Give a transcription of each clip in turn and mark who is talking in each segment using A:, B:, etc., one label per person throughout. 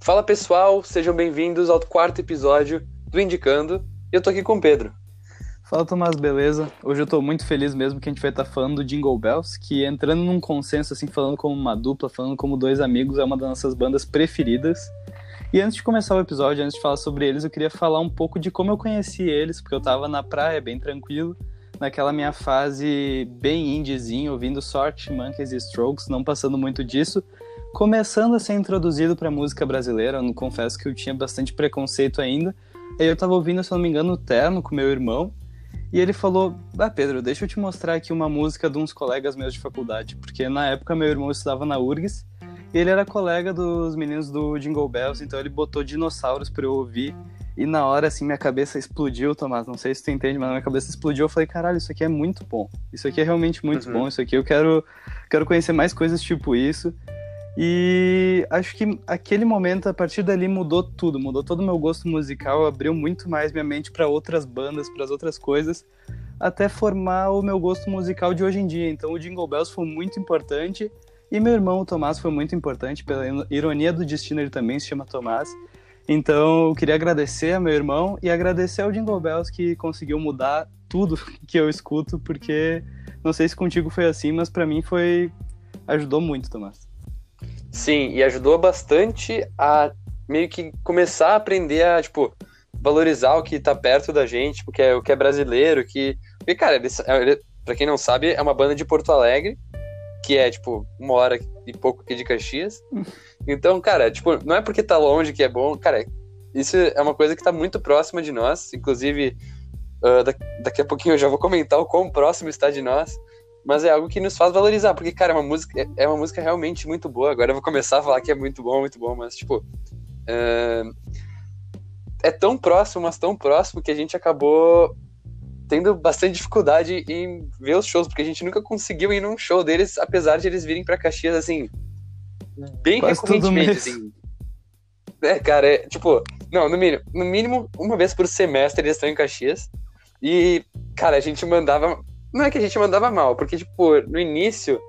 A: Fala pessoal, sejam bem-vindos ao quarto episódio do Indicando. Eu tô aqui com o Pedro.
B: Fala Tomás, beleza? Hoje eu tô muito feliz mesmo que a gente vai estar tá falando do Jingle Bells, que entrando num consenso, assim, falando como uma dupla, falando como dois amigos, é uma das nossas bandas preferidas. E antes de começar o episódio, antes de falar sobre eles, eu queria falar um pouco de como eu conheci eles, porque eu tava na praia, bem tranquilo, naquela minha fase bem indiezinho, ouvindo Sort, Monkeys e Strokes, não passando muito disso começando a ser introduzido para música brasileira. Eu não confesso que eu tinha bastante preconceito ainda. Aí eu tava ouvindo, se não me engano, o Terno com meu irmão. E ele falou: Ah, Pedro, deixa eu te mostrar aqui uma música de uns colegas meus de faculdade. Porque na época meu irmão estudava na URGS e ele era colega dos meninos do Jingle Bells, então ele botou dinossauros para eu ouvir. E na hora, assim, minha cabeça explodiu, Tomás. Não sei se tu entende, mas minha cabeça explodiu. Eu falei, caralho, isso aqui é muito bom. Isso aqui é realmente muito uhum. bom. Isso aqui eu quero, quero conhecer mais coisas tipo isso. E acho que aquele momento, a partir dali, mudou tudo, mudou todo o meu gosto musical, abriu muito mais minha mente para outras bandas, para as outras coisas, até formar o meu gosto musical de hoje em dia. Então o Jingle Bells foi muito importante e meu irmão, o Tomás, foi muito importante, pela ironia do destino, ele também se chama Tomás. Então eu queria agradecer a meu irmão e agradecer ao Jingle Bells que conseguiu mudar tudo que eu escuto, porque não sei se contigo foi assim, mas para mim foi ajudou muito, Tomás.
A: Sim, e ajudou bastante a meio que começar a aprender a, tipo, valorizar o que tá perto da gente, porque é o que é brasileiro, que. Porque, cara, eles, é, pra quem não sabe, é uma banda de Porto Alegre, que é, tipo, uma hora e pouco aqui de Caxias. Então, cara, tipo, não é porque tá longe que é bom, cara, isso é uma coisa que tá muito próxima de nós, inclusive. Uh, daqui a pouquinho eu já vou comentar o quão próximo está de nós mas é algo que nos faz valorizar, porque, cara, é uma música, é uma música realmente muito boa. Agora eu vou começar a falar que é muito bom, muito bom, mas, tipo, é, é tão próximo, mas tão próximo que a gente acabou tendo bastante dificuldade em ver os shows, porque a gente nunca conseguiu ir num show deles, apesar de eles virem para Caxias, assim, bem Quase recorrentemente, assim. É, cara, é, tipo, não, no mínimo, no mínimo, uma vez por semestre eles estão em Caxias. E, cara, a gente mandava não é que a gente mandava mal, porque, tipo, no início.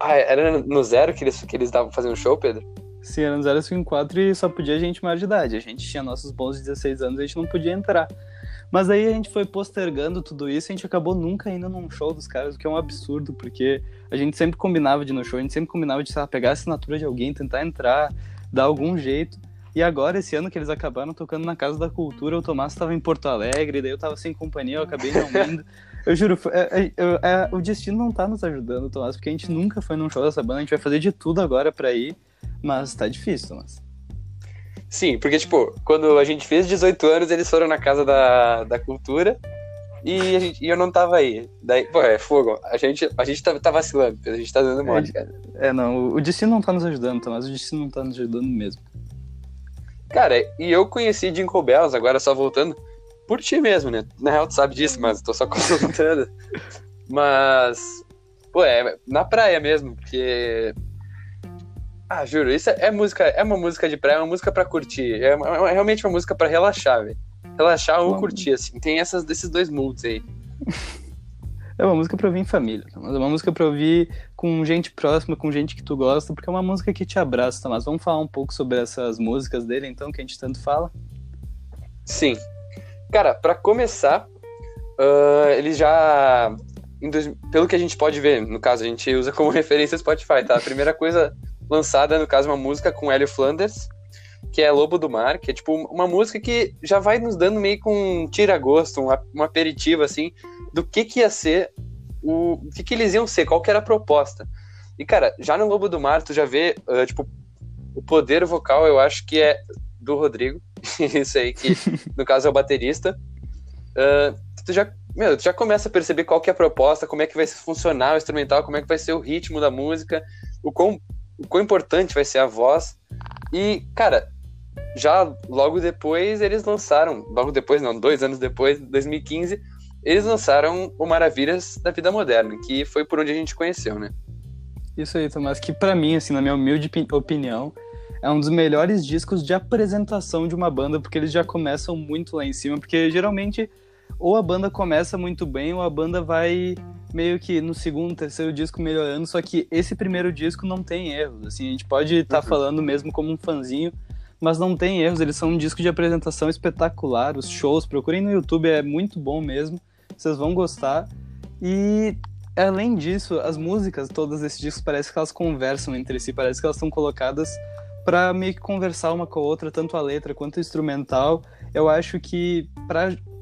A: Ah, era no zero que eles, que eles davam fazendo show, Pedro?
B: Sim, era no 054 e só podia gente maior de idade. A gente tinha nossos bons 16 anos a gente não podia entrar. Mas aí a gente foi postergando tudo isso e a gente acabou nunca indo num show dos caras, o que é um absurdo, porque a gente sempre combinava de ir no show, a gente sempre combinava de, sei lá, pegar a assinatura de alguém, tentar entrar, dar algum jeito. E agora, esse ano que eles acabaram tocando na Casa da Cultura, o Tomás estava em Porto Alegre, daí eu estava sem companhia, eu acabei não indo. Eu juro, é, é, é, o destino não tá nos ajudando, Tomás, porque a gente nunca foi num show dessa banda, a gente vai fazer de tudo agora pra ir, mas tá difícil, Tomás.
A: Sim, porque, tipo, quando a gente fez 18 anos, eles foram na Casa da, da Cultura e, gente, e eu não tava aí. Daí, pô, é fogo. A gente, a gente tá, tá vacilando, a gente tá dando mole,
B: é, cara. É, não, o destino não tá nos ajudando, Tomás, o destino não tá nos ajudando mesmo.
A: Cara, e eu conheci Jingle Bells, agora só voltando, por ti mesmo, né? Na real, tu sabe disso, mas tô só contando. mas, pô, é na praia mesmo, porque. Ah, juro, isso é, é música, é uma música de praia, é uma música pra curtir. É, uma, é realmente uma música pra relaxar, velho. Relaxar ou curtir, assim. Tem essas, desses dois moods aí.
B: É uma música pra ouvir em família, mas é uma música pra ouvir com gente próxima, com gente que tu gosta, porque é uma música que te abraça, Mas Vamos falar um pouco sobre essas músicas dele, então, que a gente tanto fala?
A: Sim. Cara, para começar, uh, ele já. Dois, pelo que a gente pode ver, no caso, a gente usa como referência Spotify, tá? A primeira coisa lançada, no caso, uma música com Hélio Flanders, que é Lobo do Mar, que é tipo uma música que já vai nos dando meio com um tira-gosto, um, um aperitivo, assim, do que que ia ser, o, o que que eles iam ser, qual que era a proposta. E, cara, já no Lobo do Mar, tu já vê, uh, tipo, o poder vocal, eu acho que é do Rodrigo, isso aí, que no caso é o baterista, uh, tu já, meu, tu já começa a perceber qual que é a proposta, como é que vai funcionar o instrumental, como é que vai ser o ritmo da música, o quão, o quão importante vai ser a voz. E, cara, já logo depois eles lançaram, logo depois não, dois anos depois, 2015, eles lançaram o Maravilhas da Vida Moderna, que foi por onde a gente conheceu, né?
B: Isso aí, Tomás, que para mim, assim, na minha humilde opinião, é um dos melhores discos de apresentação de uma banda, porque eles já começam muito lá em cima, porque geralmente ou a banda começa muito bem, ou a banda vai meio que no segundo, terceiro disco melhorando, só que esse primeiro disco não tem erros, assim, a gente pode estar tá uhum. falando mesmo como um fanzinho, mas não tem erros, eles são um disco de apresentação espetacular, os shows, procurem no YouTube, é muito bom mesmo, vocês vão gostar. E além disso, as músicas todas desses discos parece que elas conversam entre si, parece que elas estão colocadas para meio que conversar uma com a outra, tanto a letra quanto o instrumental. Eu acho que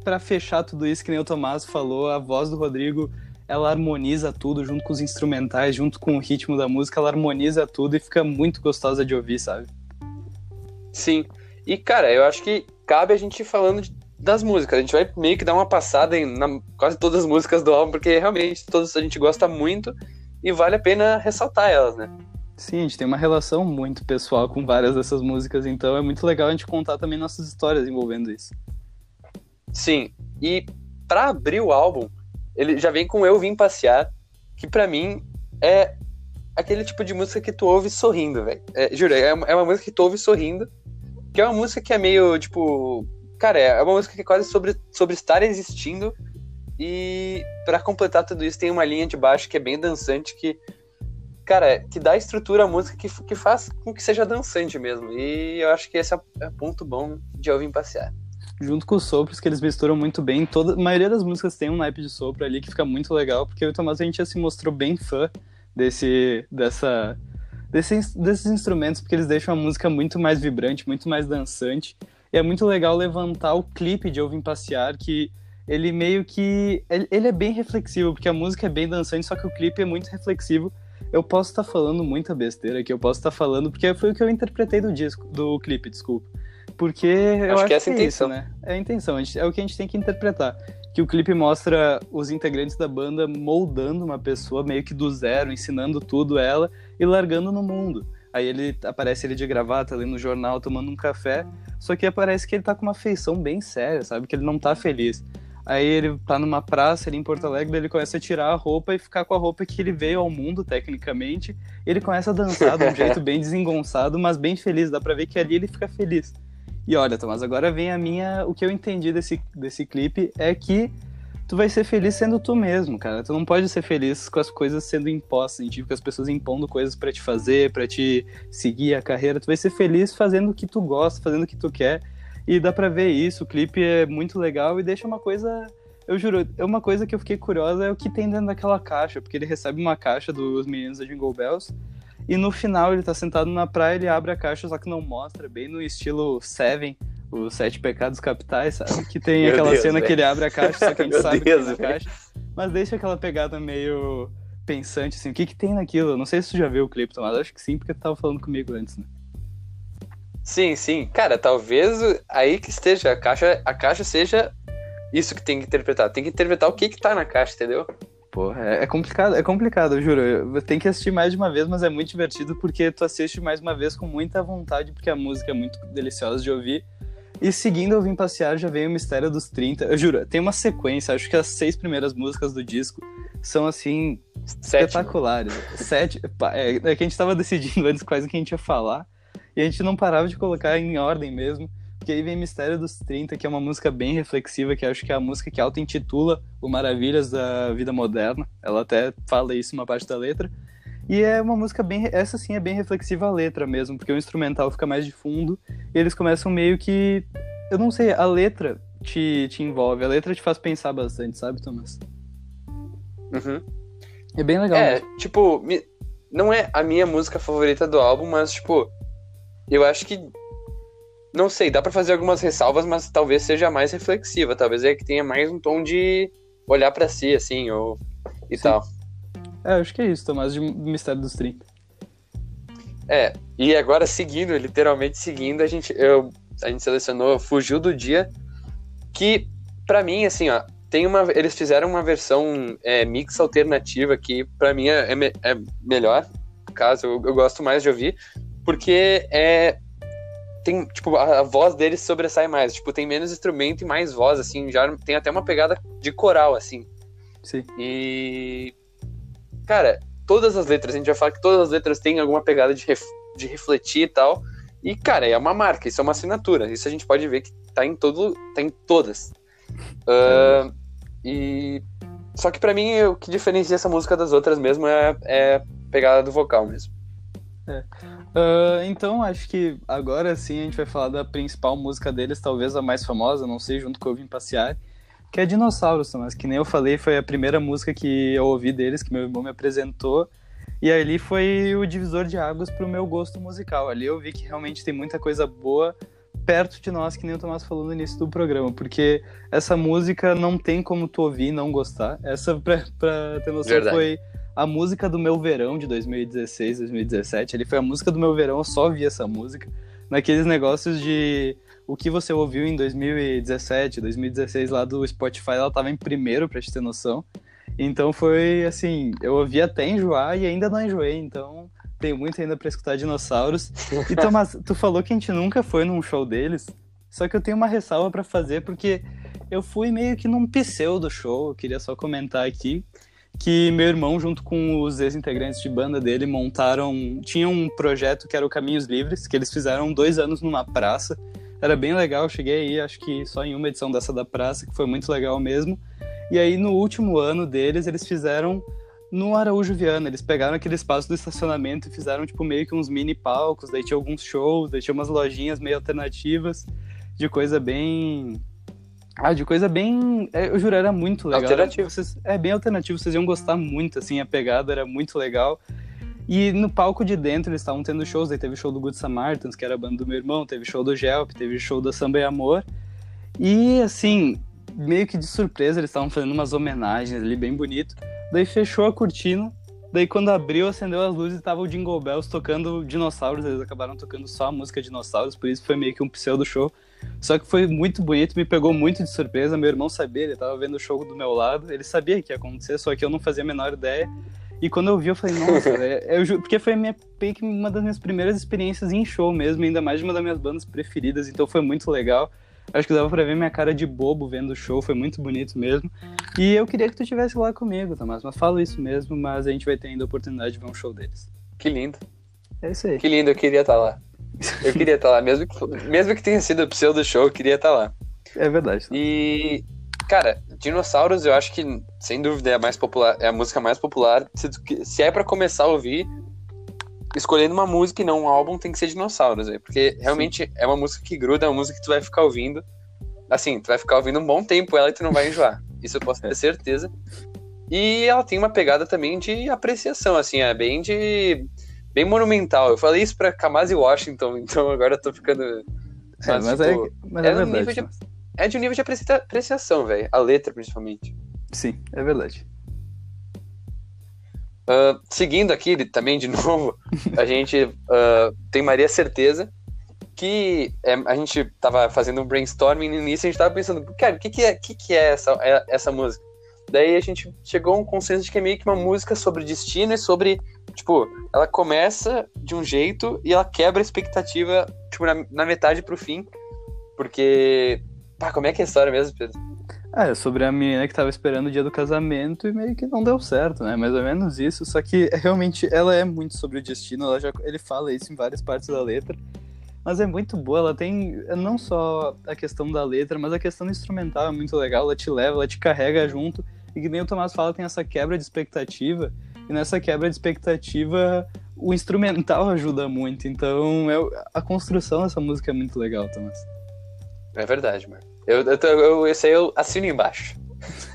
B: para fechar tudo isso, que nem o Tomás falou, a voz do Rodrigo ela harmoniza tudo junto com os instrumentais, junto com o ritmo da música, ela harmoniza tudo e fica muito gostosa de ouvir, sabe?
A: Sim. E, cara, eu acho que cabe a gente falando de, das músicas. A gente vai meio que dar uma passada em na, quase todas as músicas do álbum, porque realmente todas a gente gosta muito e vale a pena ressaltar elas, né?
B: Sim, a gente tem uma relação muito pessoal com várias dessas músicas, então é muito legal a gente contar também nossas histórias envolvendo isso.
A: Sim, e para abrir o álbum, ele já vem com Eu Vim Passear, que para mim é aquele tipo de música que tu ouve sorrindo, velho. É, juro, é uma, é uma música que tu ouve sorrindo, que é uma música que é meio, tipo... Cara, é uma música que é quase sobre, sobre estar existindo, e para completar tudo isso tem uma linha de baixo que é bem dançante, que cara, que dá estrutura à música que, que faz com que seja dançante mesmo. E eu acho que esse é, é ponto bom de Eu Vim Passear
B: junto com os sopros, que eles misturam muito bem. Toda, a maioria das músicas tem um naipe de sopro ali que fica muito legal, porque o Tomás a gente já se mostrou bem fã desse, dessa, desse, desses instrumentos, porque eles deixam a música muito mais vibrante, muito mais dançante. E é muito legal levantar o clipe de Ouvem Passear, que ele meio que. Ele é bem reflexivo, porque a música é bem dançante, só que o clipe é muito reflexivo. Eu posso estar falando muita besteira aqui, eu posso estar falando, porque foi o que eu interpretei do disco, do clipe, desculpa. Porque eu acho, acho que, essa é, a é isso, né? É a intenção, é o que a gente tem que interpretar. Que o clipe mostra os integrantes da banda moldando uma pessoa meio que do zero, ensinando tudo ela e largando no mundo. Aí ele aparece ele de gravata ali no jornal tomando um café, só que aparece que ele tá com uma feição bem séria, sabe? Que ele não tá feliz. Aí ele tá numa praça ali em Porto Alegre, ele começa a tirar a roupa e ficar com a roupa que ele veio ao mundo, tecnicamente. Ele começa a dançar de um jeito bem desengonçado, mas bem feliz. Dá pra ver que ali ele fica feliz. E olha, Tomás, agora vem a minha. O que eu entendi desse, desse clipe é que tu vai ser feliz sendo tu mesmo, cara. Tu não pode ser feliz com as coisas sendo impostas em ti, com as pessoas impondo coisas para te fazer, para te seguir a carreira. Tu vai ser feliz fazendo o que tu gosta, fazendo o que tu quer. E dá pra ver isso. O clipe é muito legal e deixa uma coisa. Eu juro, é uma coisa que eu fiquei curiosa é o que tem dentro daquela caixa, porque ele recebe uma caixa dos meninos da Jingle Bells e no final ele tá sentado na praia, ele abre a caixa, só que não mostra, bem no estilo Seven, os Sete Pecados Capitais, sabe? Que tem aquela Deus, cena véio. que ele abre a caixa, só que a gente sabe Deus, que tem na caixa. Mas deixa aquela pegada meio pensante, assim, o que que tem naquilo? Eu não sei se tu já viu o clipe, mas acho que sim, porque tu tava falando comigo antes, né?
A: Sim, sim. Cara, talvez aí que esteja a caixa, a caixa seja isso que tem que interpretar. Tem que interpretar o que que tá na caixa, entendeu?
B: Porra, é, é complicado, é complicado, eu juro. Tem que assistir mais de uma vez, mas é muito divertido porque tu assiste mais uma vez com muita vontade, porque a música é muito deliciosa de ouvir. E seguindo Eu Vim Passear já vem o Mistério dos 30. Eu juro, tem uma sequência, acho que as seis primeiras músicas do disco são assim. Sete, espetaculares. Sete. É, é que a gente tava decidindo antes quais que a gente ia falar. E a gente não parava de colocar em ordem mesmo. Porque aí vem Mistério dos 30, que é uma música bem reflexiva, que acho que é a música que auto-intitula o Maravilhas da Vida Moderna. Ela até fala isso uma parte da letra. E é uma música bem. Essa sim é bem reflexiva a letra mesmo, porque o instrumental fica mais de fundo e eles começam meio que. Eu não sei, a letra te, te envolve, a letra te faz pensar bastante, sabe, Thomas?
A: Uhum.
B: É bem legal.
A: É, mesmo. tipo, não é a minha música favorita do álbum, mas, tipo, eu acho que não sei, dá para fazer algumas ressalvas, mas talvez seja mais reflexiva. Talvez é que tenha mais um tom de olhar para si, assim, ou e Sim. tal.
B: É, acho que é isso, Tomás, de Mistério dos 30.
A: É, e agora seguindo, literalmente seguindo, a gente, eu, a gente selecionou Fugiu do Dia, que para mim, assim, ó, tem uma, eles fizeram uma versão é, mix alternativa que para mim é, é, é, melhor, caso, eu, eu gosto mais de ouvir, porque é tem, tipo, a, a, voz deles sobressai mais. Tipo, tem menos instrumento e mais voz, assim. Já tem até uma pegada de coral, assim.
B: Sim.
A: E. Cara, todas as letras, a gente já fala que todas as letras têm alguma pegada de, ref, de refletir e tal. E, cara, é uma marca, isso é uma assinatura. Isso a gente pode ver que tá em todo. tá em todas. Uh, e. Só que para mim o que diferencia essa música das outras mesmo é, é a pegada do vocal mesmo.
B: É. Uh, então, acho que agora sim a gente vai falar da principal música deles, talvez a mais famosa, não sei, junto com o Vim Passear, que é Dinossauros, mas que nem eu falei, foi a primeira música que eu ouvi deles, que meu irmão me apresentou, e ali foi o divisor de águas pro meu gosto musical. Ali eu vi que realmente tem muita coisa boa perto de nós, que nem o Tomás falou no início do programa, porque essa música não tem como tu ouvir e não gostar. Essa, pra, pra ter noção, Verdade. foi a música do meu verão de 2016, 2017. Ele foi a música do meu verão, eu só vi essa música. Naqueles negócios de o que você ouviu em 2017, 2016 lá do Spotify, ela tava em primeiro, pra te ter noção. Então foi assim, eu ouvi até enjoar e ainda não enjoei, então tenho muito ainda para escutar dinossauros. E Tomás, tu falou que a gente nunca foi num show deles, só que eu tenho uma ressalva para fazer porque eu fui meio que num pseudo show, eu queria só comentar aqui que meu irmão junto com os ex-integrantes de banda dele montaram, tinha um projeto que era o Caminhos Livres, que eles fizeram dois anos numa praça. Era bem legal, cheguei aí, acho que só em uma edição dessa da praça, que foi muito legal mesmo. E aí, no último ano deles, eles fizeram no Araújo Viana. Eles pegaram aquele espaço do estacionamento e fizeram, tipo, meio que uns mini palcos. Daí tinha alguns shows, daí tinha umas lojinhas meio alternativas, de coisa bem. Ah, de coisa bem. É, eu juro, era muito legal.
A: Alternativo.
B: Vocês... É bem alternativo, vocês iam gostar muito, assim, a pegada era muito legal. E no palco de dentro eles estavam tendo shows, aí teve show do Good Samaritans, que era a banda do meu irmão, teve show do Gelp, teve show da Samba e Amor. E assim, meio que de surpresa, eles estavam fazendo umas homenagens ali bem bonito. Daí fechou a cortina. Daí quando abriu, acendeu as luzes e tava o Jingle Bells tocando dinossauros. Eles acabaram tocando só a música dinossauros, por isso foi meio que um pseudo show. Só que foi muito bonito, me pegou muito de surpresa. Meu irmão sabia, ele tava vendo o show do meu lado, ele sabia que ia acontecer, só que eu não fazia a menor ideia. E quando eu vi, eu falei, nossa, é, eu, porque foi minha, uma das minhas primeiras experiências em show mesmo, ainda mais de uma das minhas bandas preferidas, então foi muito legal. Acho que dava pra ver minha cara de bobo vendo o show, foi muito bonito mesmo. E eu queria que tu estivesse lá comigo, Tomás, mas falo isso mesmo, mas a gente vai ter ainda a oportunidade de ver um show deles.
A: Que lindo.
B: É isso aí.
A: Que lindo, eu queria estar lá. Eu queria estar lá, mesmo que, mesmo que tenha sido o pseudo show, eu queria estar lá.
B: É verdade.
A: E, cara, Dinossauros eu acho que, sem dúvida, é a, mais popular, é a música mais popular. Se, se é para começar a ouvir, escolhendo uma música e não um álbum, tem que ser Dinossauros, aí, porque realmente Sim. é uma música que gruda, é uma música que tu vai ficar ouvindo. Assim, tu vai ficar ouvindo um bom tempo ela e tu não vai enjoar. Isso eu posso ter certeza. E ela tem uma pegada também de apreciação, assim, é bem de. Bem monumental. Eu falei isso pra Kamasi Washington, então agora eu tô ficando.
B: Mas, é, mas, tipo, é, mas é, é verdade.
A: De, é de um nível de apreciação, velho. A letra, principalmente.
B: Sim, é verdade.
A: Uh, seguindo aqui também de novo, a gente uh, tem Maria Certeza, que é, a gente tava fazendo um brainstorming no início, a gente tava pensando, cara, o que, que, é, que, que é essa, é, essa música? Daí a gente chegou a um consenso de que é meio que uma música sobre destino e sobre, tipo, ela começa de um jeito e ela quebra a expectativa, tipo, na, na metade pro fim, porque, pá, como é que é a história mesmo, Pedro?
B: É, sobre a menina que tava esperando o dia do casamento e meio que não deu certo, né? Mais ou menos isso. Só que realmente ela é muito sobre o destino. Ela já, ele fala isso em várias partes da letra. Mas é muito boa. Ela tem não só a questão da letra, mas a questão instrumental é muito legal. Ela te leva, ela te carrega junto. E que nem o Tomás fala, tem essa quebra de expectativa. E nessa quebra de expectativa, o instrumental ajuda muito. Então, é, a construção dessa música é muito legal, Tomás.
A: É verdade, mano. Eu, eu, eu, esse aí eu assino embaixo.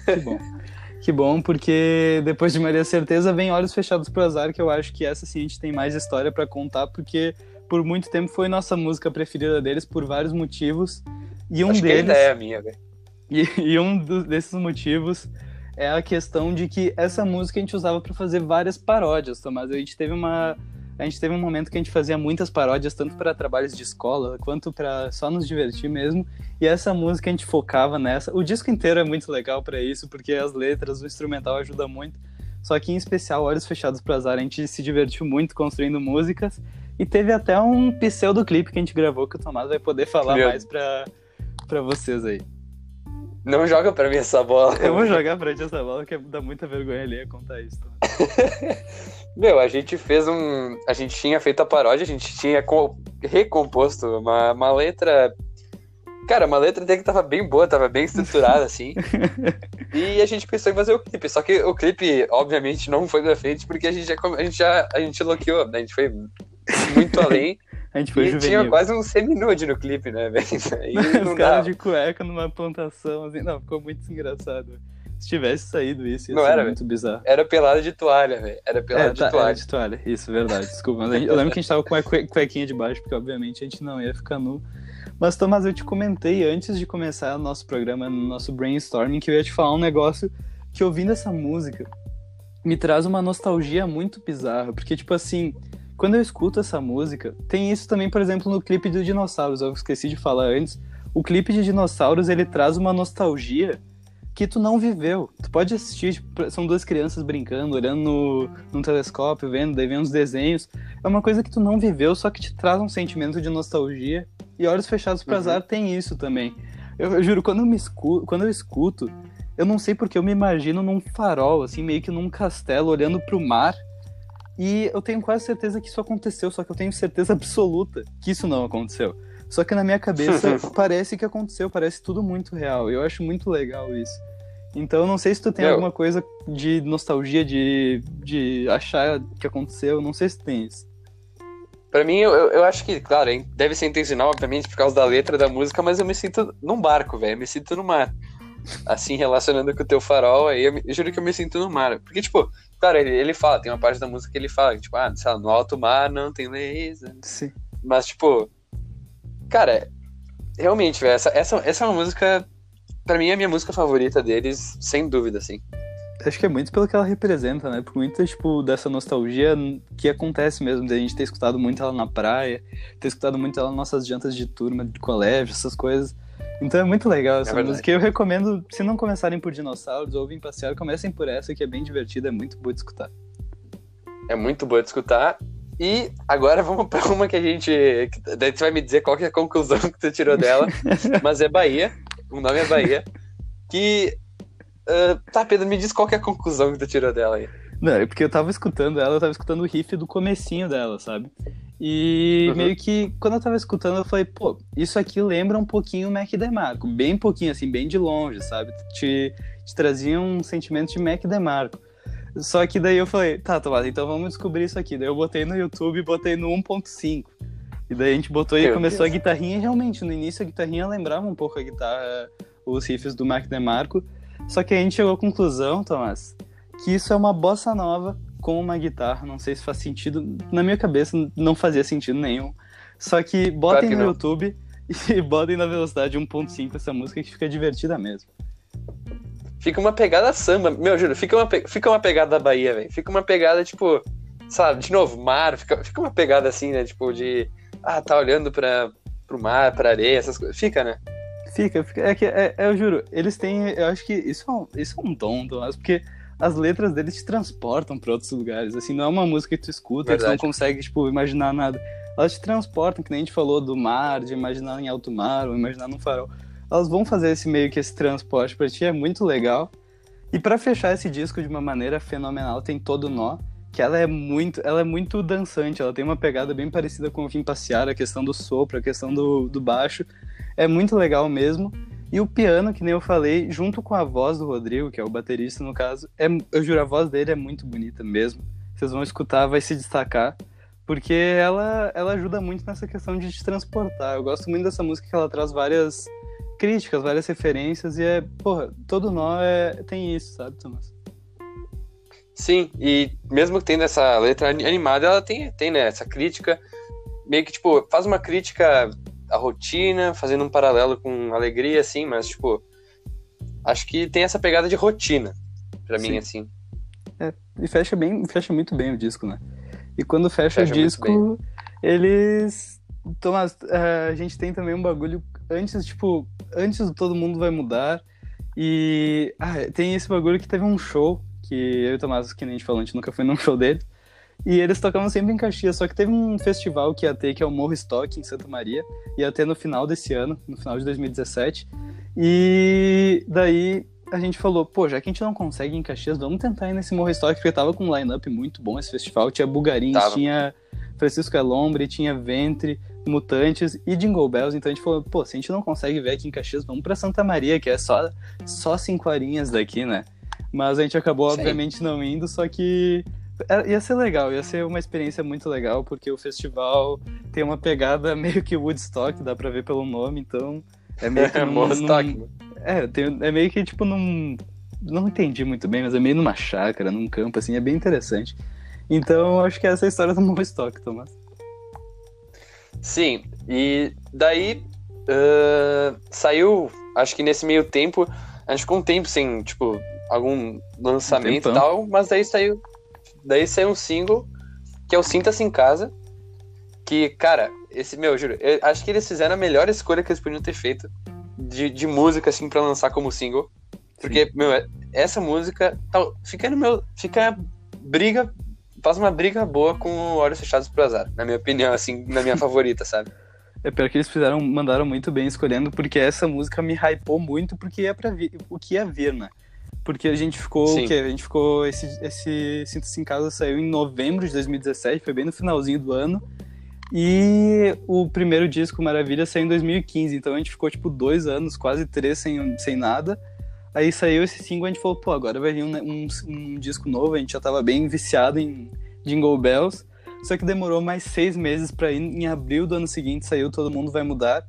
B: Que bom. que bom, porque depois de Maria Certeza vem Olhos Fechados pro Azar, que eu acho que essa sim a gente tem mais história para contar, porque por muito tempo foi nossa música preferida deles por vários motivos. E um
A: acho
B: deles.
A: Que é a minha, velho.
B: E, e um do, desses motivos é a questão de que essa música a gente usava para fazer várias paródias, Tomás. A gente teve uma a gente teve um momento que a gente fazia muitas paródias, tanto para trabalhos de escola, quanto para só nos divertir mesmo. E essa música a gente focava nessa. O disco inteiro é muito legal para isso, porque as letras, o instrumental ajuda muito. Só que em especial, Olhos Fechados para Azar, a gente se divertiu muito construindo músicas. E teve até um pseudo clipe que a gente gravou que o Tomás vai poder falar Meu. mais para vocês aí.
A: Não joga pra mim essa bola.
B: Eu vou jogar pra ti essa bola, que dá muita vergonha ali contar isso.
A: Meu, a gente fez um. A gente tinha feito a paródia, a gente tinha recomposto uma, uma letra. Cara, uma letra até que tava bem boa, tava bem estruturada, assim. e a gente pensou em fazer o clipe. Só que o clipe, obviamente, não foi pra frente, porque a gente já, a gente já a gente bloqueou, né? A gente foi muito além.
B: A gente foi
A: e
B: juvenil.
A: tinha quase um semi-nude no clipe, né, velho?
B: Os caras de cueca numa plantação, assim, não, ficou muito engraçado. Se tivesse saído isso, ia
A: Não
B: ser
A: era,
B: muito bizarro.
A: Era pelada de toalha, velho. Era pelada
B: É,
A: de
B: tá,
A: toalha.
B: era de toalha, isso, verdade, desculpa. Eu lembro que a gente tava com a cue- cuequinha de baixo, porque obviamente a gente não ia ficar nu. Mas, Tomás, eu te comentei antes de começar o nosso programa, no nosso brainstorming, que eu ia te falar um negócio que ouvindo essa música me traz uma nostalgia muito bizarra. Porque, tipo assim, quando eu escuto essa música, tem isso também, por exemplo, no clipe do Dinossauros, eu esqueci de falar antes. O clipe de Dinossauros, ele traz uma nostalgia que tu não viveu. Tu pode assistir, tipo, são duas crianças brincando, olhando no, no telescópio, vendo, daí vendo os desenhos. É uma coisa que tu não viveu, só que te traz um sentimento de nostalgia. E Olhos Fechados para
A: Uhum.
B: Azar tem isso também. Eu, eu juro, quando eu, me escuto, quando eu escuto, eu não sei porque eu me imagino num farol, assim, meio que num castelo, olhando pro mar. E eu tenho quase certeza que isso aconteceu, só que eu tenho certeza absoluta que isso não aconteceu. Só que na minha cabeça parece que aconteceu, parece tudo muito real. Eu acho muito legal isso. Então eu não sei se tu tem
A: Meu.
B: alguma coisa de nostalgia, de, de achar que aconteceu, não sei se tem isso.
A: Pra mim, eu, eu acho que, claro, hein, deve ser intencional, obviamente, por causa da letra da música, mas eu me sinto num barco, velho. Me sinto no mar. Assim, relacionando com o teu farol, aí eu, me- eu juro que eu me sinto no mar. Porque, tipo, claro, ele, ele fala, tem uma parte da música que ele fala, tipo, ah, sei lá, no alto mar não tem laser.
B: Sim.
A: Mas, tipo, cara, realmente, velho, essa, essa, essa é uma música, pra mim, é a minha música favorita deles, sem dúvida, assim.
B: Acho que é muito pelo que ela representa, né? Por muito, tipo, dessa nostalgia que acontece mesmo, da gente ter escutado muito ela na praia, ter escutado muito ela nas nossas jantas de turma, de colégio, essas coisas. Então é muito legal essa
A: verdade.
B: música. Eu recomendo, se não começarem por dinossauros ou vir passear, comecem por essa, que é bem divertida, é muito boa de escutar.
A: É muito boa de escutar. E agora vamos pra uma que a gente. Daí tu vai me dizer qual que é a conclusão que tu tirou dela. mas é Bahia. O nome é Bahia. Que. ah, tá, Pedro, me diz qual que é a conclusão que tu tirou dela aí.
B: Não, é porque eu tava escutando ela, eu tava escutando o riff do comecinho dela, sabe? E
A: Uhum.
B: meio que, quando eu tava escutando, eu falei, pô, isso aqui lembra um pouquinho o Mac DeMarco. Bem pouquinho, assim, bem de longe, sabe? Te, te trazia um sentimento de Mac DeMarco. Só que daí eu falei, tá, Tomás, então vamos descobrir isso aqui. Daí eu botei no YouTube e botei no 1.5. E daí a gente botou e
A: Meu
B: começou
A: Deus.
B: a guitarrinha, e realmente, no início a guitarrinha lembrava um pouco a guitarra, os riffs do Mac DeMarco. Só que a gente chegou à conclusão, Tomás, que isso é uma bossa nova com uma guitarra. Não sei se faz sentido. Na minha cabeça não fazia sentido nenhum. Só que botem
A: que
B: no
A: não.
B: YouTube e botem na velocidade 1.5 essa música que fica divertida mesmo.
A: Fica uma pegada samba. Meu, juro, fica uma, fica uma pegada da Bahia, velho. Fica uma pegada, tipo. Sabe, de novo, mar. Fica, fica uma pegada assim, né? Tipo, de. Ah, tá olhando pra, pro mar, pra areia, essas coisas. Fica, né?
B: Fica, fica. É que, é, é, eu juro, eles têm. Eu acho que isso é um, isso é um dom, Tomás, porque as letras deles te transportam pra outros lugares. Assim, não é uma música que tu escuta e tu não consegue, tipo, imaginar nada. Elas te transportam, que nem a gente falou do mar, de imaginar em alto mar, ou imaginar num farol. Elas vão fazer esse meio que esse transporte pra ti, é muito legal. E pra fechar esse disco de uma maneira fenomenal, tem todo nó, que ela é muito, ela é muito dançante, ela tem uma pegada bem parecida com o Vim Passear, a questão do sopro, a questão do, do baixo. É muito legal mesmo. E o piano, que nem eu falei, junto com a voz do Rodrigo, que é o baterista no caso, é, eu juro, a voz dele é muito bonita mesmo. Vocês vão escutar, vai se destacar. Porque ela, ela ajuda muito nessa questão de te transportar. Eu gosto muito dessa música que ela traz várias críticas, várias referências, e é, porra, todo nó é, tem isso, sabe, Thomas?
A: Sim, e mesmo tendo essa letra ani- animada, ela tem, tem né, essa crítica, meio que, tipo, faz uma crítica à rotina, fazendo um paralelo com alegria, assim, mas, tipo, acho que tem essa pegada de rotina, pra mim,
B: Sim.
A: assim.
B: E fecha bem, fecha muito bem o disco, né? E quando fecha,
A: Fecha
B: o disco, eles. Thomas, eh, a gente tem também um bagulho antes, tipo, antes do todo mundo vai mudar. E ah, tem esse bagulho que teve um show que eu e o Tomás, que nem a gente falou, a gente nunca foi num show dele. E eles tocavam sempre em Caxias, só que teve um festival que ia ter, que é o Morro Stock, em Santa Maria. Ia ter no final desse ano, no final de 2017. E daí a gente falou, pô, já que a gente não consegue ir em Caxias, vamos tentar ir nesse Morro Stock, porque tava com um line-up muito bom esse festival. Tinha Bugarins,
A: Tava.
B: tinha Francisco Elombre, tinha Ventre, Mutantes e Jingle Bells. Então a gente falou, pô, se a gente não consegue ver aqui em Caxias, vamos pra Santa Maria, que é só, só cinco horinhas daqui, né? Mas a gente acabou,
A: Sim.
B: obviamente, não indo, só que ia ser legal, ia ser uma experiência muito legal, porque o festival tem uma pegada meio que Woodstock, dá pra ver pelo nome, então é meio que.
A: num, num,
B: é, tem, é meio que tipo num. Não entendi muito bem, mas é meio numa chácara, num campo, assim, é bem interessante. Então, acho que essa é a história do Moonstock, Tomás.
A: Sim, e daí uh, saiu, acho que nesse meio tempo, a gente ficou um tempo sem, tipo, algum lançamento um e tal, mas daí saiu, daí saiu um single, que é o Sinta-se em Casa, que, cara, esse, meu, juro, eu acho que eles fizeram a melhor escolha que eles podiam ter feito de, de música, assim, pra lançar como single, porque, Sim. meu, essa música, tal, fica no meu, fica briga faz uma briga boa com Olhos Fechados pro Azar, na minha opinião, assim, na minha favorita, sabe?
B: É pior que eles fizeram, mandaram muito bem escolhendo, porque essa música me hypou muito, porque é pra vir, o que ia vir, né? Porque a gente ficou, Sim. o quê? A gente ficou, esse, esse Sinta-se em Casa saiu em novembro de 2017, foi bem no finalzinho do ano, e o primeiro disco, Maravilha, saiu em 2015, então a gente ficou, tipo, dois anos, quase três sem, sem nada, Aí saiu esse single e a gente falou, pô, agora vai vir um, um, um, disco novo, a gente já tava bem viciado em Jingle Bells. Só que demorou mais seis meses para ir. Em abril do ano seguinte saiu Todo Mundo Vai Mudar.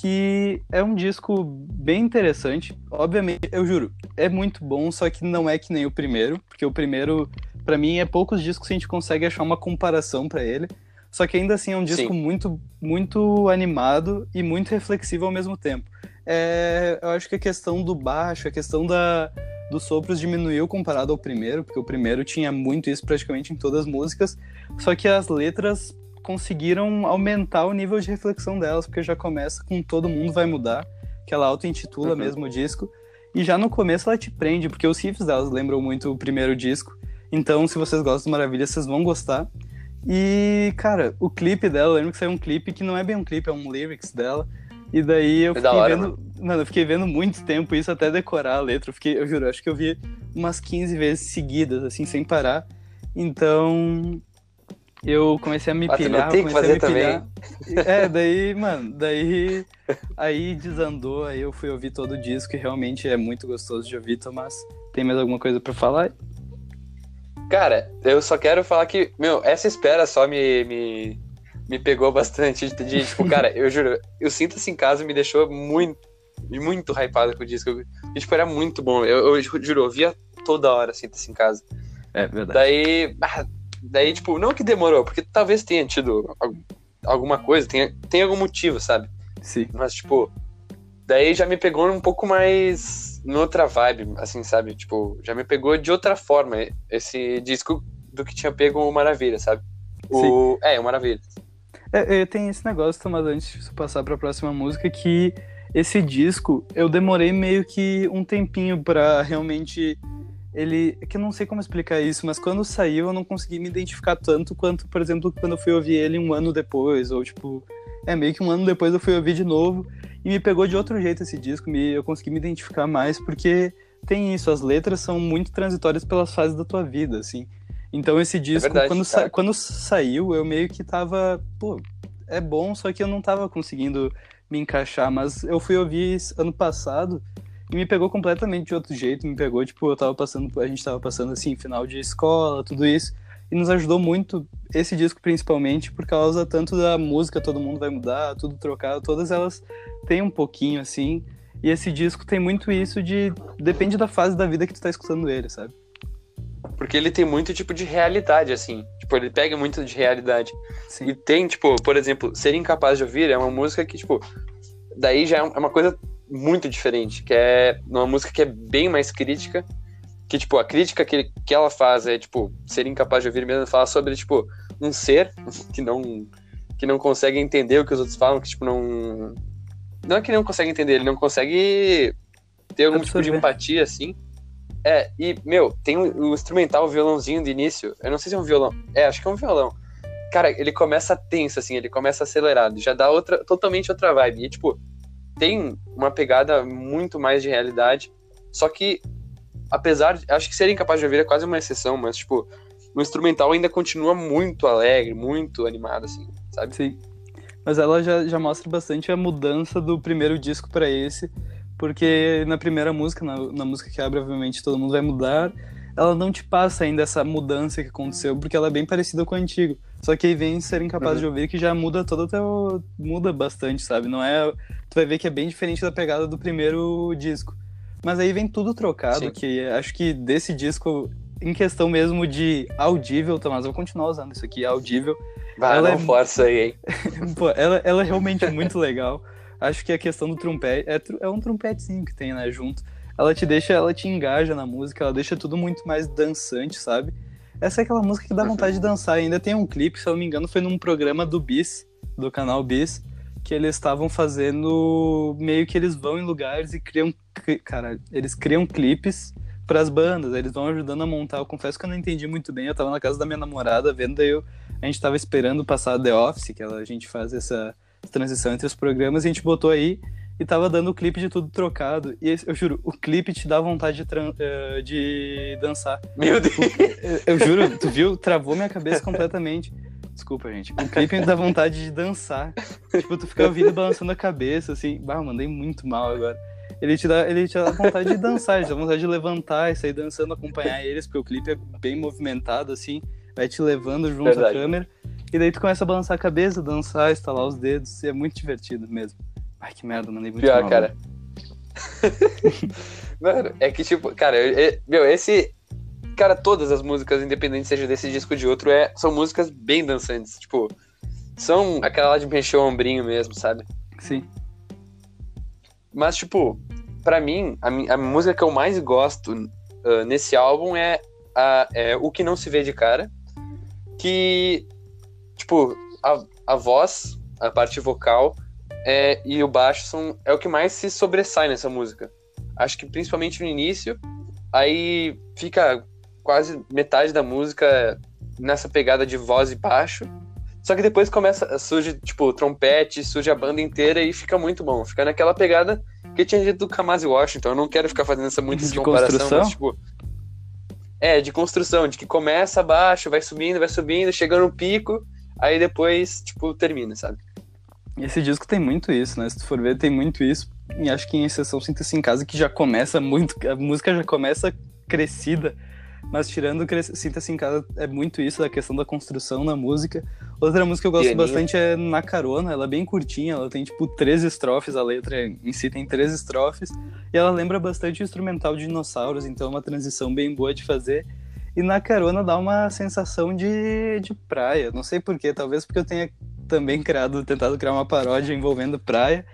B: Que é um disco bem interessante. Obviamente, eu juro, é muito bom, só que não é que nem o primeiro. Porque o primeiro, para mim, é poucos discos que a gente consegue achar uma comparação para ele. Só que ainda assim é um disco muito, muito animado e muito reflexivo ao mesmo tempo é, eu acho que a questão do baixo, a questão da, dos sopros diminuiu comparado ao primeiro, porque o primeiro tinha muito isso praticamente em todas as músicas, só que as letras conseguiram aumentar o nível de reflexão delas, porque já começa com Todo Mundo Vai Mudar, que ela auto-intitula uhum. mesmo o disco, e já no começo ela te prende, porque os riffs delas lembram muito o primeiro disco, então se vocês gostam do Maravilha, vocês vão gostar. E, cara, o clipe dela, eu lembro que saiu um clipe que não é bem um clipe, é um lyrics dela, e daí eu fiquei hora, vendo. Mano. mano. eu fiquei vendo muito tempo isso até decorar a letra. Eu, fiquei, eu juro, acho que eu vi umas 15 vezes seguidas, assim, sem parar. Então. Eu comecei a me
A: Mas
B: pilhar,
A: comecei
B: a
A: me pilhar.
B: Também. É, daí, mano, daí. Aí desandou, aí eu fui ouvir todo o disco e realmente é muito gostoso de ouvir, Tomás. Tem mais alguma coisa para falar?
A: Cara, eu só quero falar que, meu, essa espera só me, me, me pegou bastante. De, de tipo, cara, eu juro, eu sinto assim em casa me deixou muito, muito hypado com o disco. E, tipo, era muito bom. Eu, eu juro, eu via toda hora Sinta-se assim em casa.
B: É verdade.
A: Daí, ah, daí, tipo, não que demorou, porque talvez tenha tido alguma coisa, tenha, tenha algum motivo, sabe?
B: Sim.
A: Mas, tipo, daí já me pegou um pouco mais noutra vibe, assim, sabe? Tipo, já me pegou de outra forma esse disco do que tinha pego o Maravilha, sabe? O... Sim. É, o Maravilha.
B: É, tem esse negócio, Tomás, antes de passar para a próxima música, que esse disco eu demorei meio que um tempinho para realmente ele é que eu não sei como explicar isso, mas quando saiu eu não consegui me identificar tanto quanto, por exemplo, quando eu fui ouvir ele um ano depois, ou tipo, é meio que um ano depois eu fui ouvir de novo e me pegou de outro jeito esse disco, me, eu consegui me identificar mais porque tem isso, as letras são muito transitórias pelas fases da tua vida, assim. Então esse disco, é verdade, quando, sa quando saiu, eu meio que tava, pô, é bom, só que eu não tava conseguindo me encaixar, mas eu fui ouvir ano passado e me pegou completamente de outro jeito, me pegou, tipo, eu tava passando, a gente tava passando assim, final de escola, tudo isso, e nos ajudou muito esse disco principalmente por causa tanto da música Todo Mundo Vai Mudar, tudo trocado, todas elas têm um pouquinho assim, e esse disco tem muito isso de depende da fase da vida que tu tá escutando ele, sabe?
A: Porque ele tem muito tipo de realidade, assim. Tipo, ele pega muito de realidade. Sim. E tem, tipo, por exemplo, Ser Incapaz de Ouvir é uma música que, tipo, daí já é uma coisa muito diferente. Que é uma música que é bem mais crítica. Que, tipo, a crítica que, que ela faz é, tipo, ser incapaz de ouvir mesmo, fala sobre, tipo, um ser que não que não consegue entender o que os outros falam, que, tipo, não... Não é que não consegue entender, ele não consegue ter algum tipo de empatia, assim. É, e, meu, tem o, o instrumental, o violãozinho de início. Eu não sei se é um violão. É, acho que é um violão. Cara, ele começa tenso, assim, ele começa acelerado. Já dá outra, totalmente outra vibe. E, tipo, tem uma pegada muito mais de realidade. Só que, apesar de. Acho que ser incapaz de ouvir é quase uma exceção, mas, tipo, o instrumental ainda continua muito alegre, muito animado, assim, sabe?
B: Sim. Mas ela já, já mostra bastante a mudança do primeiro disco para esse porque na primeira música, na, na, música que abre, obviamente, todo mundo vai mudar. ela não te passa ainda essa mudança que aconteceu, porque ela é bem parecida com o antigo. Só que aí vem ser incapaz uhum. de ouvir que já muda todo o teu. muda bastante, sabe? Não é. Tu vai ver que é bem diferente da pegada do primeiro disco. Mas aí vem tudo trocado, Sim. que acho que desse disco, em questão mesmo de audível, Tomás, eu vou continuar usando isso aqui, audível.
A: Vai, ela não é... força aí, hein?
B: Pô, ela, ela é realmente muito legal. Acho que a questão do trompete. É, é um trompetezinho que tem, né, junto ela te deixa, ela te engaja na música, ela deixa tudo muito mais dançante, sabe? Essa é aquela música que dá vontade de dançar. ainda tem um clipe, se eu não me engano, foi num programa do Bis, do canal Bis, que eles estavam fazendo meio que eles vão em lugares e criam, cara, eles criam clipes para as bandas, eles vão ajudando a montar. Eu confesso que eu não entendi muito bem, eu tava na casa da minha namorada vendo, daí eu, a gente tava esperando passar The Office, que a gente faz essa transição entre os programas, e a gente botou aí e tava dando o clipe de tudo trocado. E eu juro, o clipe te dá vontade de, uh, de dançar.
A: Meu Deus!
B: Eu, eu, juro, tu viu? Travou minha cabeça completamente. Desculpa, gente. O clipe dá vontade de dançar. tipo, tu fica ouvindo balançando a cabeça, assim. Bah, mandei muito mal agora. Ele te, dá, ele te dá vontade de dançar, ele te dá vontade de levantar e sair dançando, acompanhar eles, porque o clipe é bem movimentado, assim. Vai te levando junto Verdade. à câmera. E daí tu começa a balançar a cabeça, dançar, estalar os dedos. E é muito divertido mesmo. Ai, que merda, mandei muito
A: Pior, cara. Mano, é que tipo, cara, eu, meu, esse. Cara, todas as músicas, independente seja desse disco ou de outro, é, são músicas bem dançantes. Tipo, são aquela lá de mexer o ombrinho mesmo, sabe?
B: Sim.
A: Mas, tipo, para mim, a, a, música que eu mais gosto uh, nesse álbum é, a, é O Que Não Se Vê de Cara. Que, tipo, a, a voz, a parte vocal, é, e o baixo são, é o que mais se sobressai nessa música. Acho que principalmente no início, aí fica quase metade da música nessa pegada de voz e baixo. Só que depois começa, surge, tipo, trompete, surge a banda inteira e fica muito bom. Fica naquela pegada que tinha dito do Kamasi Washington. Eu não quero ficar fazendo essa muita de comparação, mas, tipo. É, de construção, de que começa baixo, vai subindo, vai subindo, chega no pico, aí depois, tipo, termina, sabe?
B: Esse disco tem muito isso, né? Se tu for ver, tem muito isso. E acho que em exceção Sinta-se em Casa, que já começa muito. A música já começa crescida. Mas tirando Sinta-se em Casa, é muito isso, da questão da construção na música. Outra música que eu gosto Pianinha. bastante é Na Carona. Ela é bem curtinha, ela tem tipo três estrofes. A letra em si tem três estrofes. E ela lembra bastante o instrumental de dinossauros, então é uma transição bem boa de fazer. E na carona dá uma sensação de, de praia. Não sei porquê, talvez porque eu tenha também criado, tentado criar uma paródia envolvendo praia,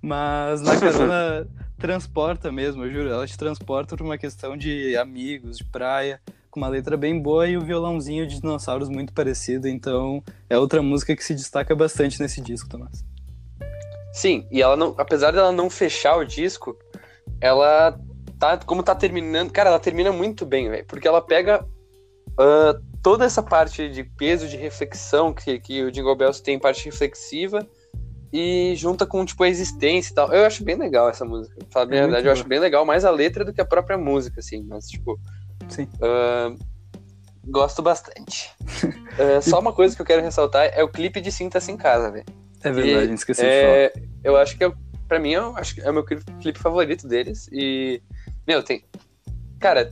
B: mas na carona transporta mesmo, eu juro, ela te transporta por uma questão de amigos, de praia, com uma letra bem boa e o violãozinho de dinossauros muito parecido, então é outra música que se destaca bastante nesse disco, Tomás.
A: Sim, e ela não, apesar dela não fechar o disco, ela tá, como tá terminando, cara, ela termina muito bem, velho, porque ela pega uh, toda essa parte de peso de reflexão que, que o Jingle Bells tem, parte reflexiva, e junta com, tipo, a existência e tal. Eu acho bem legal essa música. Pra falar a é verdade, eu acho bem legal mais a letra do que a própria música, assim, mas, tipo.
B: Sim.
A: Uh, gosto bastante. uh, só uma coisa que eu quero ressaltar é o clipe de Sinta-se em Casa, velho.
B: É verdade, esqueci
A: é,
B: de falar.
A: Eu acho que, é, pra mim, eu acho que é o meu clipe favorito deles. E, meu, tem. Cara,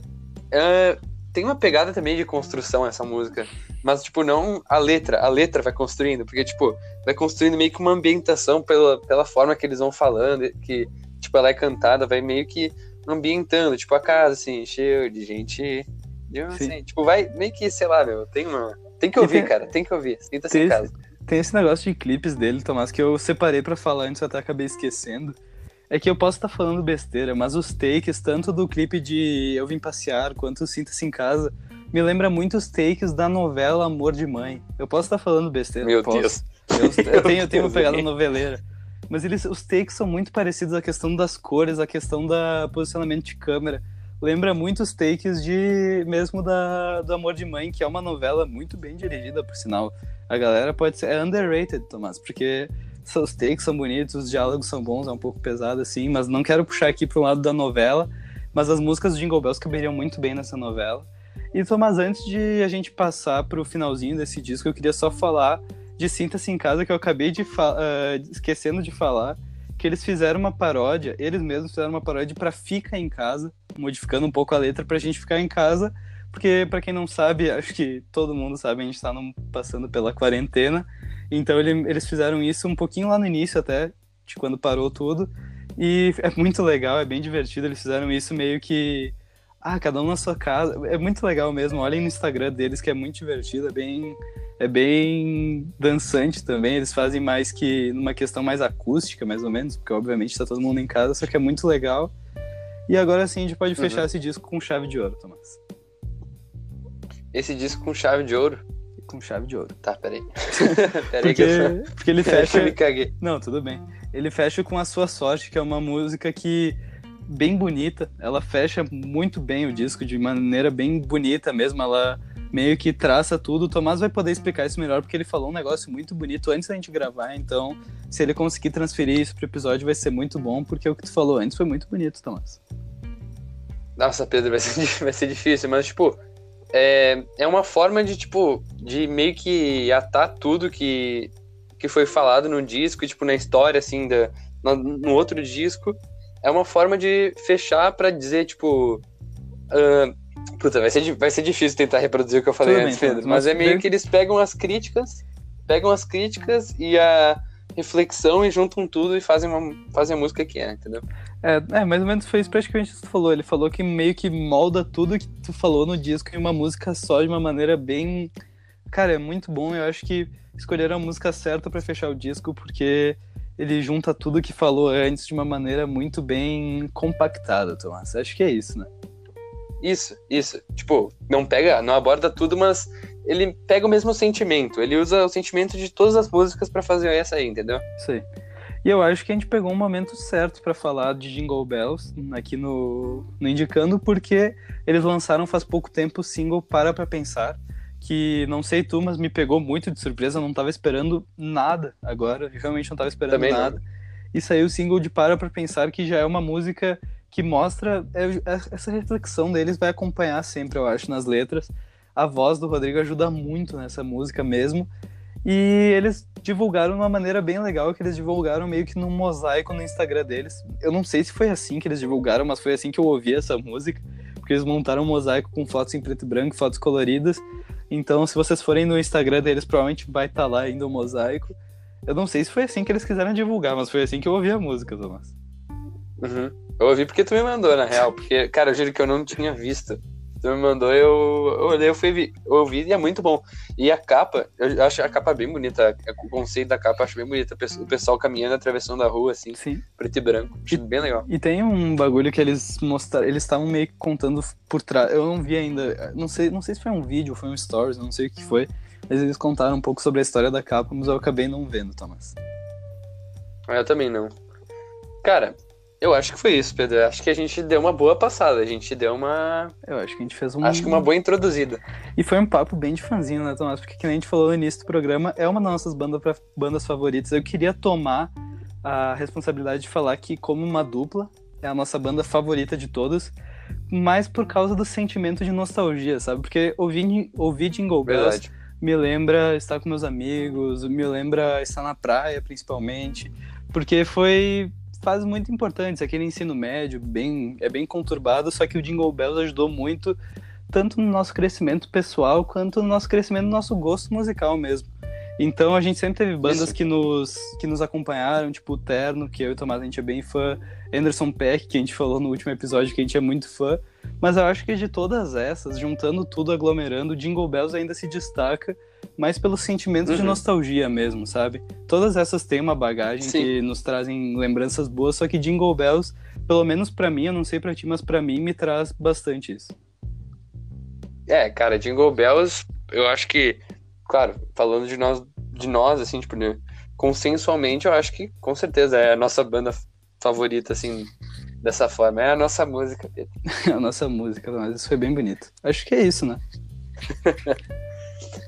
A: uh, tem uma pegada também de construção essa música. Mas, tipo, não a letra. A letra vai construindo, porque, tipo, vai construindo meio que uma ambientação pela, pela forma que eles vão falando, que, tipo, ela é cantada, vai meio que ambientando, tipo, a casa, assim, cheio de gente. De, assim, tipo, vai meio que, sei lá, meu, tem uma. Tem que ouvir, tem, cara, tem que ouvir. Sinta-se em casa.
B: Tem esse negócio de clipes dele, Tomás, que eu separei para falar antes, até acabei esquecendo. É que eu posso estar tá falando besteira, mas os takes, tanto do clipe de Eu Vim Passear quanto Sinta-se em Casa, me lembra muito os takes da novela Amor de Mãe. Eu posso estar tá falando besteira.
A: Meu
B: posso.
A: Deus.
B: Eu, eu tenho, eu tenho uma pegada noveleira. Mas eles, os takes são muito parecidos à questão das cores, à questão da posicionamento de câmera. Lembra muito os takes de mesmo da, do Amor de Mãe, que é uma novela muito bem dirigida, por sinal. A galera pode ser. É underrated, Tomás, porque os takes são bonitos, os diálogos são bons, é um pouco pesado assim, mas não quero puxar aqui um lado da novela, mas as músicas de Jingle Bells caberiam muito bem nessa novela. E Tomás, antes de a gente passar para o finalzinho desse disco, eu queria só falar de Sinta-se em Casa, que eu acabei de uh, esquecendo de falar, que eles fizeram uma paródia, eles mesmos fizeram uma paródia para Fica em Casa, modificando um pouco a letra para a gente ficar em casa, porque para quem não sabe, acho que todo mundo sabe, a gente tá num, passando pela quarentena. Então ele, eles fizeram isso um pouquinho lá no início até, de quando parou tudo. E é muito legal, é bem divertido. Eles fizeram isso meio que. Ah, cada um na sua casa. É muito legal mesmo. Olhem no Instagram deles, que é muito divertido, é bem, é bem dançante também. Eles fazem mais que numa questão mais acústica, mais ou menos, porque obviamente está todo mundo em casa, só que é muito legal. E agora sim a gente pode fechar uhum. esse disco com chave de ouro, Tomás.
A: Esse disco com chave de ouro?
B: Com chave de ouro.
A: Tá, peraí.
B: peraí porque, que eu... porque ele fecha. me caguei. Não, tudo bem. Ele fecha com A Sua Sorte, que é uma música que bem bonita. Ela fecha muito bem o disco de maneira bem bonita mesmo. Ela meio que traça tudo. O Tomás vai poder explicar isso melhor porque ele falou um negócio muito bonito antes da gente gravar. Então, se ele conseguir transferir isso pro episódio, vai ser muito bom, porque o que tu falou antes foi muito bonito, Tomás.
A: Nossa, Pedro, vai ser, vai ser difícil, mas, tipo, é, é uma forma de, tipo, de meio que atar tudo que, que foi falado no disco, tipo, na história, assim, da, no, no outro disco. É uma forma de fechar para dizer, tipo. Uh, puta, vai ser, vai ser difícil tentar reproduzir o que eu falei Tudo antes, bem, Pedro. Mas, mas é meio que eles pegam as críticas, pegam as críticas e a reflexão e juntam tudo e fazem, uma, fazem a música que é, entendeu?
B: É, é, mais ou menos foi isso praticamente que tu falou. Ele falou que meio que molda tudo que tu falou no disco em uma música só de uma maneira bem. Cara, é muito bom. Eu acho que escolheram a música certa para fechar o disco, porque ele junta tudo que falou antes de uma maneira muito bem compactada, Tomás. Acho que é isso, né?
A: Isso, isso. Tipo, não pega, não aborda tudo, mas ele pega o mesmo sentimento. Ele usa o sentimento de todas as músicas para fazer essa aí, entendeu?
B: Sim. E eu acho que a gente pegou um momento certo para falar de Jingle Bells aqui no, no Indicando, porque eles lançaram faz pouco tempo o single Para Pra Pensar, que não sei tu, mas me pegou muito de surpresa, eu não tava esperando nada agora, eu realmente não tava esperando Também nada. Não. E saiu o single de Para Pra Pensar, que já é uma música que mostra é, é, essa reflexão deles vai acompanhar sempre, eu acho, nas letras. A voz do Rodrigo ajuda muito nessa música mesmo. E eles divulgaram de uma maneira bem legal, que eles divulgaram meio que num mosaico no Instagram deles. Eu não sei se foi assim que eles divulgaram, mas foi assim que eu ouvi essa música, porque eles montaram um mosaico com fotos em preto e branco, fotos coloridas. Então, se vocês forem no Instagram deles, provavelmente vai estar tá lá ainda o mosaico. Eu não sei se foi assim que eles quiseram divulgar, mas foi assim que eu ouvi a música, Tomás.
A: Uhum. Eu ouvi porque tu me mandou, na real. Porque, cara, eu juro que eu não tinha visto. Tu me mandou, eu, eu olhei, eu fui ouvi e é muito bom. E a capa, eu acho a capa bem bonita. O conceito da capa eu acho bem bonita. O pessoal caminhando, atravessando a rua, assim, Sim. preto e branco. Acho bem legal.
B: E tem um bagulho que eles mostraram, eles estavam meio que contando por trás. Eu não vi ainda, não sei, não sei se foi um vídeo foi um stories, não sei o que foi. Mas eles contaram um pouco sobre a história da capa, mas eu acabei não vendo, Thomas.
A: Eu também não. Cara, eu acho que foi isso, Pedro. acho que a gente deu uma boa passada. A gente deu uma.
B: Eu acho que a gente fez
A: um. Acho que uma boa introduzida.
B: E foi um papo bem de fanzinho, né, Tomás? Porque, como a gente falou no início do programa, é uma das nossas bandas, bandas favoritas. Eu queria tomar a responsabilidade de falar que, como uma dupla, é a nossa banda favorita de todas, mas por causa do sentimento de nostalgia, sabe? Porque ouvir, ouvir Jingle Bells me lembra estar com meus amigos, me lembra estar na praia, principalmente. Porque foi fases muito importantes. Aquele ensino médio bem, é bem conturbado, só que o Jingle Bells ajudou muito, tanto no nosso crescimento pessoal, quanto no nosso crescimento no nosso gosto musical mesmo. Então a gente sempre teve bandas Isso. que nos, que nos acompanharam, tipo o Terno, que eu e o Tomás a gente é bem fã, Anderson Peck, que a gente falou no último episódio que a gente é muito fã. Mas eu acho que de todas essas, juntando tudo, aglomerando, Jingle Bells ainda se destaca mais pelo sentimento uhum. de nostalgia mesmo, sabe? Todas essas têm uma bagagem Sim. que nos trazem lembranças boas, só que Jingle Bells, pelo menos para mim, eu não sei para ti, mas para mim me traz bastante isso.
A: É, cara, Jingle Bells, eu acho que, claro, falando de nós, de nós assim, tipo, né, consensualmente, eu acho que com certeza é a nossa banda favorita, assim, dessa forma. É a nossa música, Pedro.
B: a nossa música, mas isso foi bem bonito. Acho que é isso, né?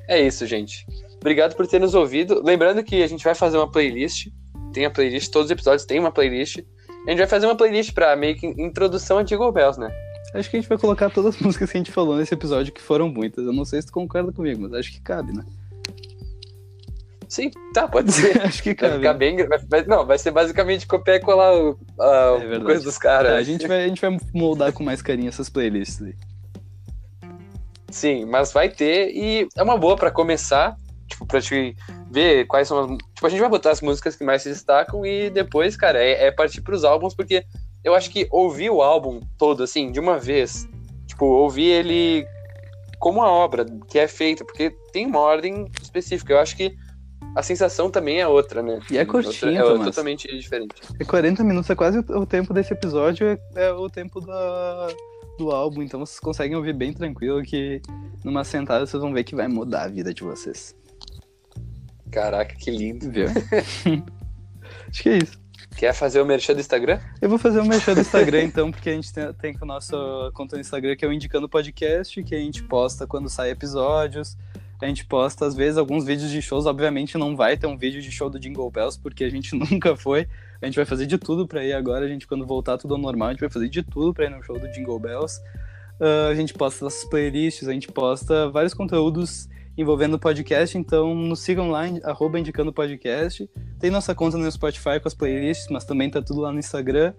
A: É isso, gente. Obrigado por ter nos ouvido. Lembrando que a gente vai fazer uma playlist. Tem a playlist, todos os episódios têm uma playlist. A gente vai fazer uma playlist pra meio que introdução a Jingle Bells, né?
B: Acho que a gente vai colocar todas as músicas que a gente falou nesse episódio, que foram muitas. Eu não sei se tu concorda comigo, mas acho que cabe, né?
A: Sim, tá, pode ser.
B: acho que cabe.
A: Vai ficar bem. Vai, não, vai ser basicamente copiar e colar o, a é coisa dos caras.
B: Tá, a, gente vai, a gente vai moldar com mais carinho essas playlists aí.
A: Sim, mas vai ter e é uma boa para começar, tipo, pra te ver quais são as. Tipo, a gente vai botar as músicas que mais se destacam e depois, cara, é, é partir pros álbuns, porque eu acho que ouvir o álbum todo, assim, de uma vez, tipo, ouvir ele como a obra que é feita, porque tem uma ordem específica. Eu acho que a sensação também é outra, né?
B: E é curtinho,
A: É
B: Tomás.
A: totalmente diferente.
B: É 40 minutos, é quase o o tempo desse episódio, é, é o tempo da, do álbum, então vocês conseguem ouvir bem tranquilo que numa sentada vocês vão ver que vai mudar a vida de vocês.
A: Caraca, que lindo.
B: Viu? Acho que é isso.
A: Quer fazer o merchan do Instagram?
B: Eu vou fazer um merchan do Instagram, então, porque a gente tem, tem com a nossa conta no Instagram, que é o Indicando Podcast, que a gente posta quando sai episódios. A gente posta, às vezes, alguns vídeos de shows. Obviamente, não vai ter um vídeo de show do Jingle Bells, porque a gente nunca foi. A gente vai fazer de tudo pra ir agora. A gente, quando voltar tudo ao normal, a gente vai fazer de tudo pra ir no show do Jingle Bells. Ah, a gente posta nossas playlists, a gente posta vários conteúdos envolvendo o podcast, então nos sigam lá, arroba indicando podcast. Tem nossa conta no Spotify com as playlists, mas também tá tudo lá no Instagram.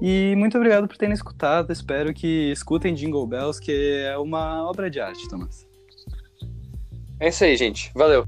B: E muito obrigado por terem escutado. Espero que escutem Jingle Bells, que é uma obra de arte, Thomas.
A: É isso aí, gente. Valeu.